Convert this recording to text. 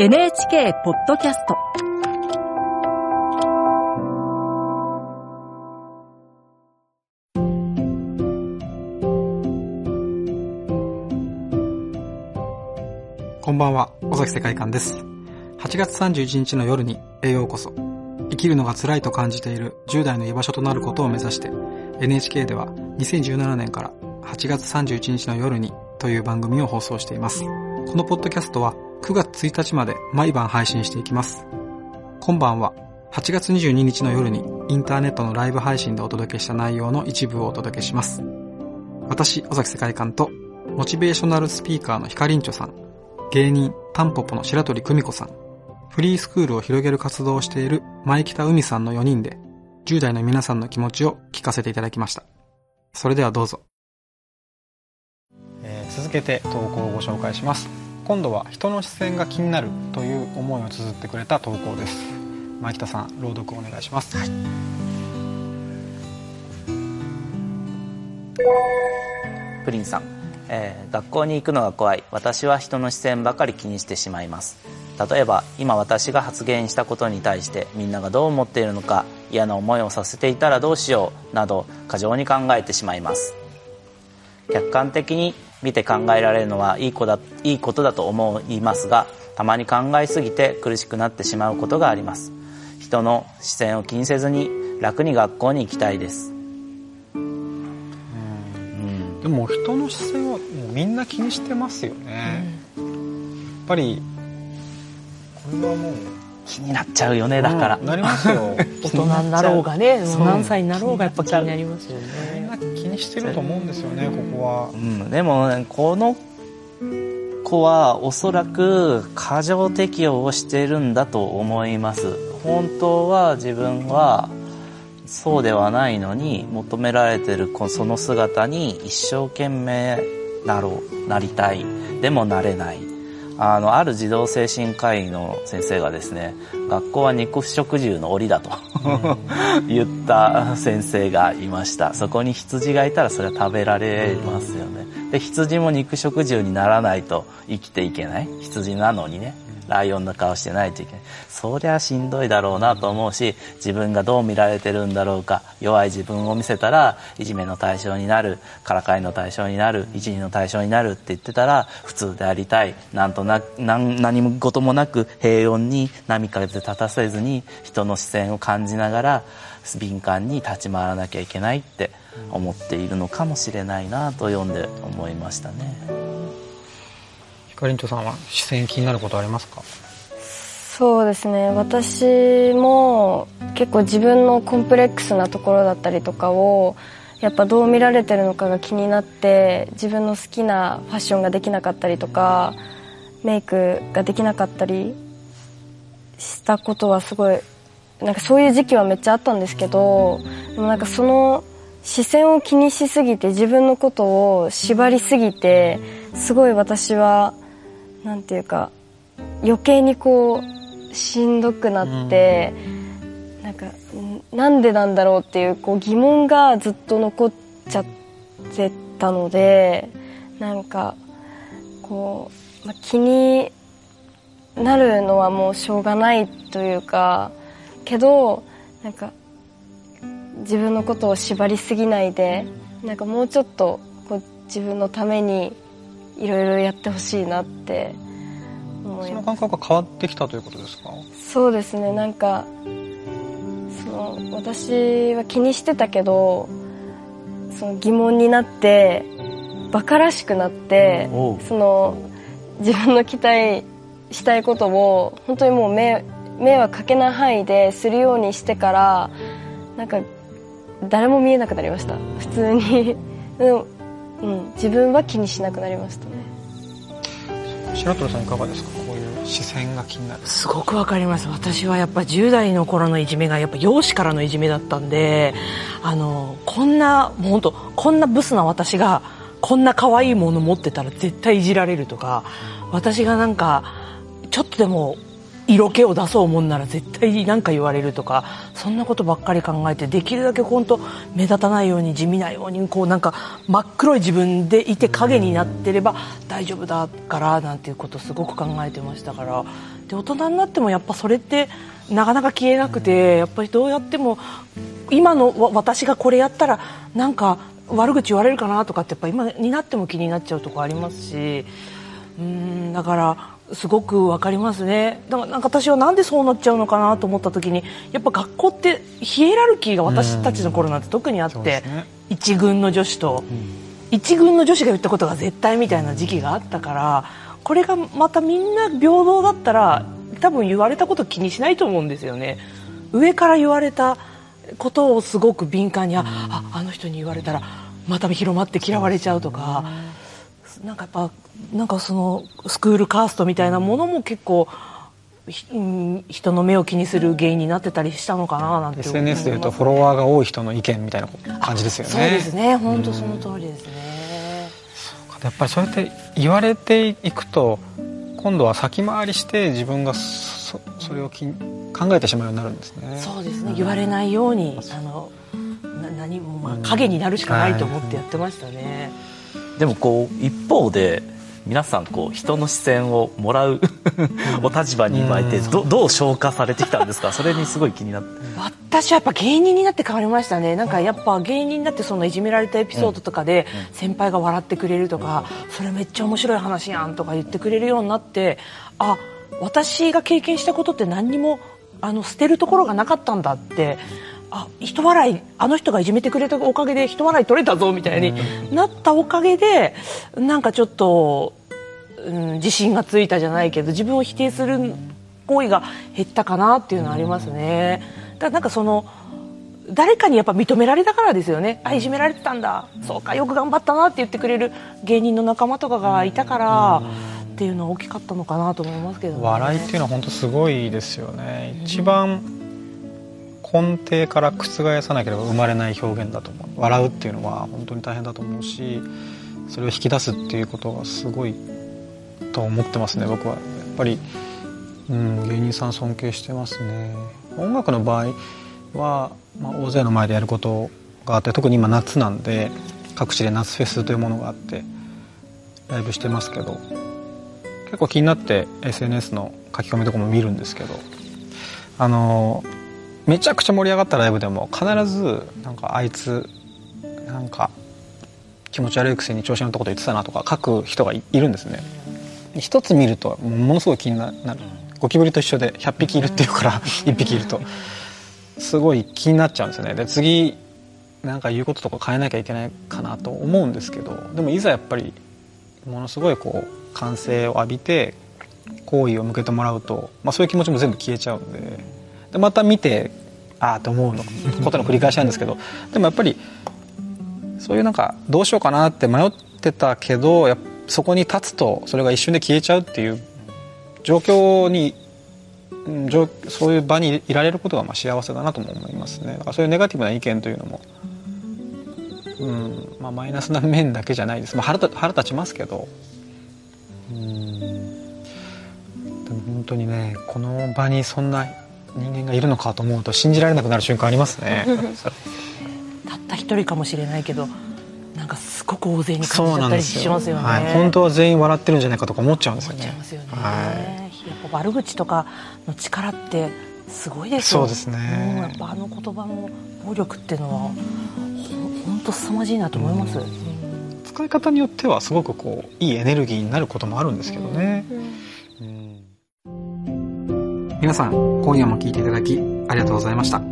NHK ポッドキャストこんばんは、尾崎世界観です。8月31日の夜に栄養こそ。生きるのが辛いと感じている10代の居場所となることを目指して、NHK では2017年から8月31日の夜にという番組を放送しています。このポッドキャストは9月1日まで毎晩配信していきます。今晩は8月22日の夜にインターネットのライブ配信でお届けした内容の一部をお届けします。私、尾崎世界観とモチベーショナルスピーカーのヒカリンチョさん、芸人タンポポの白鳥久美子さん、フリースクールを広げる活動をしている前北海さんの4人で10代の皆さんの気持ちを聞かせていただきました。それではどうぞ。えー、続けて投稿をご紹介します。今度は人の視線が気になるという思いを綴ってくれた投稿です。前北さん、朗読お願いします。はい、プリンさんえー、学校に行くのが怖い私は人の視線ばかり気にしてしまいます例えば今私が発言したことに対してみんながどう思っているのか嫌な思いをさせていたらどうしようなど過剰に考えてしまいます客観的に見て考えられるのはいい子だいいことだと思いますがたまに考えすぎて苦しくなってしまうことがあります。人の視線を気にせずに楽に学校に行きたいです。でも人の視線はみんな気にしてますよね、うん、やっぱりこれはもう気になっちゃうよねだから、うん、なりますよ。大人になろうがね何歳になろうがやっぱ気になりますよねにしてると思うんですよねここは、うん、でも、ね、この子はおそらく過剰適応をしているんだと思います。本当は自分はそうではないのに求められてるその姿に一生懸命なろうなりたい。でもなれないあのある児童精神科医の先生がですね学校は肉食獣の檻だと言った先生がいました。そこに羊がいたらそれは食べられますよね。で羊も肉食獣にならないと生きていけない。羊なのにねライオンの顔してないといけない。そりゃしんどいだろうなと思うし、自分がどう見られてるんだろうか、弱い自分を見せたら、いじめの対象になる、からかいの対象になる、いじりの対象になるって言ってたら、普通でありたい。なんとなく、何何事もなく平穏に波風立たせずに、人の視線を感じながら、敏感に立ち回らなきゃいけないって思っているのかもしれないなと読んで思いましたね。かりんちょさんは視線気になることありますか？そうですね。私も結構自分のコンプレックスなところだったりとかをやっぱどう見られてるのかが気になって自分の好きなファッションができなかったりとかメイクができなかったりしたことはすごいなんかそういう時期はめっちゃあったんですけどでもなんかその視線を気にしすぎて自分のことを縛りすぎてすごい私はなんていうか余計にこうしんどくなって、うん、なんかなんでなんだろうっていうこう疑問がずっと残っちゃってたのでなんかこう、まあ、気になるのはもうしょうがないというかけどなんか自分のことを縛りすぎないでなんかもうちょっとこう自分のためにいろいろやってほしいなって思いその感覚が変わってきたということですか？そうですね。なんかその私は気にしてたけどその疑問になって馬鹿らしくなってその自分の期待したいことを本当にもう迷迷惑かけない範囲でするようにしてからなんか誰も見えなくなりました。普通に。うん、自分は気にしなくなりました。ね白鳥さんいかがですか？こういう視線が気になる。すごくわかります。私はやっぱ10代の頃のいじめがやっぱ容姿からのいじめだったんであのこんなもう本当こんなブスな私がこんな可愛いもの持ってたら絶対いじられるとか私がなんかちょっとでも色気を出そうもんなら絶対何か言われるとかそんなことばっかり考えてできるだけ本当目立たないように地味なようにこうなんか真っ黒い自分でいて影になってれば大丈夫だからなんていうことすごく考えてましたから。で大人になってもやっぱそれってなかなか消えなくてやっぱりどうやっても今の私がこれやったらなんか悪口言われるかなとかってやっぱ今になっても気になっちゃうとこありますし。うんだからすごくわかりますね。だからなんか私はなんでそうなっちゃうのかなと思った時にやっぱ学校ってヒエラルキーが私たちの頃なんて特にあって、そうね。一軍の女子と、一軍の女子が言ったことが絶対みたいな時期があったからこれがまたみんな平等だったら多分言われたこと気にしないと思うんですよね。上から言われたことをすごく敏感にあああの人に言われたらまた広まって嫌われちゃうとかなんかやっぱなんかそのスクールカーストみたいなものも結構ひうん人の目を気にする原因になってたりしたのかななんて SNS でいうとフォロワーが多い人の意見みたいな感じですよね。そうですね。本当その通りですね、やっぱりそうやって言われていくと今度は先回りして自分がそそれをき考えてしまうようになるんですね。そうですね。言われないようにあのな何もまあ影になるしかないと思ってやってましたね、でもこう一方で皆さんこう人の視線をもらう お立場に今いてどどう消化されてきたんですか？それにすごい気になって。私はやっぱ芸人になって変わりましたね。なんかやっぱ芸人になってそのいじめられたエピソードとかで先輩が笑ってくれるとかそれめっちゃ面白い話やんとか言ってくれるようになってあ私が経験したことって何にもあの捨てるところがなかったんだってあ人笑いあの人がいじめてくれたおかげで人笑い取れたぞみたいになったおかげでなんかちょっと、うん、自信がついたじゃないけど自分を否定する行為が減ったかなっていうのはありますね。だからなんかその誰かにやっぱ認められたからですよね。あいじめられてたんだ。そうかよく頑張ったなって言ってくれる芸人の仲間とかがいたからっていうのは大きかったのかなと思いますけど、ね、笑いっていうのは本当すごいですよね。一番根底から覆さなければ生まれない表現だと思う。笑うっていうのは本当に大変だと思うしそれを引き出すっていうことがすごいと思ってますね僕は。やっぱり、うん、芸人さん尊敬してますね。音楽の場合は、まあ、大勢の前でやることがあって特に今夏なんで各地で夏フェスというものがあってライブしてますけど結構気になって SNS の書き込みとかも見るんですけどあのめちゃくちゃ盛り上がったライブでも必ずなんかあいつなんか気持ち悪いくせに調子乗ったこと言ってたなとか書く人がいいるんですね。一つ見るとものすごい気になる。ゴキブリと一緒で100匹いるっていうから1匹いると。すごい気になっちゃうんですよね。で次なんか言うこととか変えなきゃいけないかなと思うんですけどでもいざやっぱりものすごいこう歓声を浴びて好意を向けてもらうと、まあ、そういう気持ちも全部消えちゃうんででまた見てああと思うの。ことの繰り返しなんですけど。でもやっぱりそういうなんかどうしようかなって迷ってたけどやそこに立つとそれが一瞬で消えちゃうっていう状況にそういう場にいられることがまあ幸せだなとも思いますね。だからそういうネガティブな意見というのも、うんまあ、マイナスな面だけじゃないです、まあ、腹腹立ちますけど。うん。でも本当にねこの場にそんな人間がいるのかと思うと信じられなくなる瞬間ありますね。たった一人かもしれないけどなんかすごく大勢に感じちゃったりしますよね。はい、本当は全員笑ってるんじゃないかとか思っちゃうんですよね。ね。はやっぱ悪口とかの力ってすごいですよ。そうですね。うんやっぱあの言葉の暴力っていうのは本当凄まじいなと思います。うん。使い方によってはすごくこういいエネルギーになることもあるんですけどね、皆さん今夜も聞いていただきありがとうございました。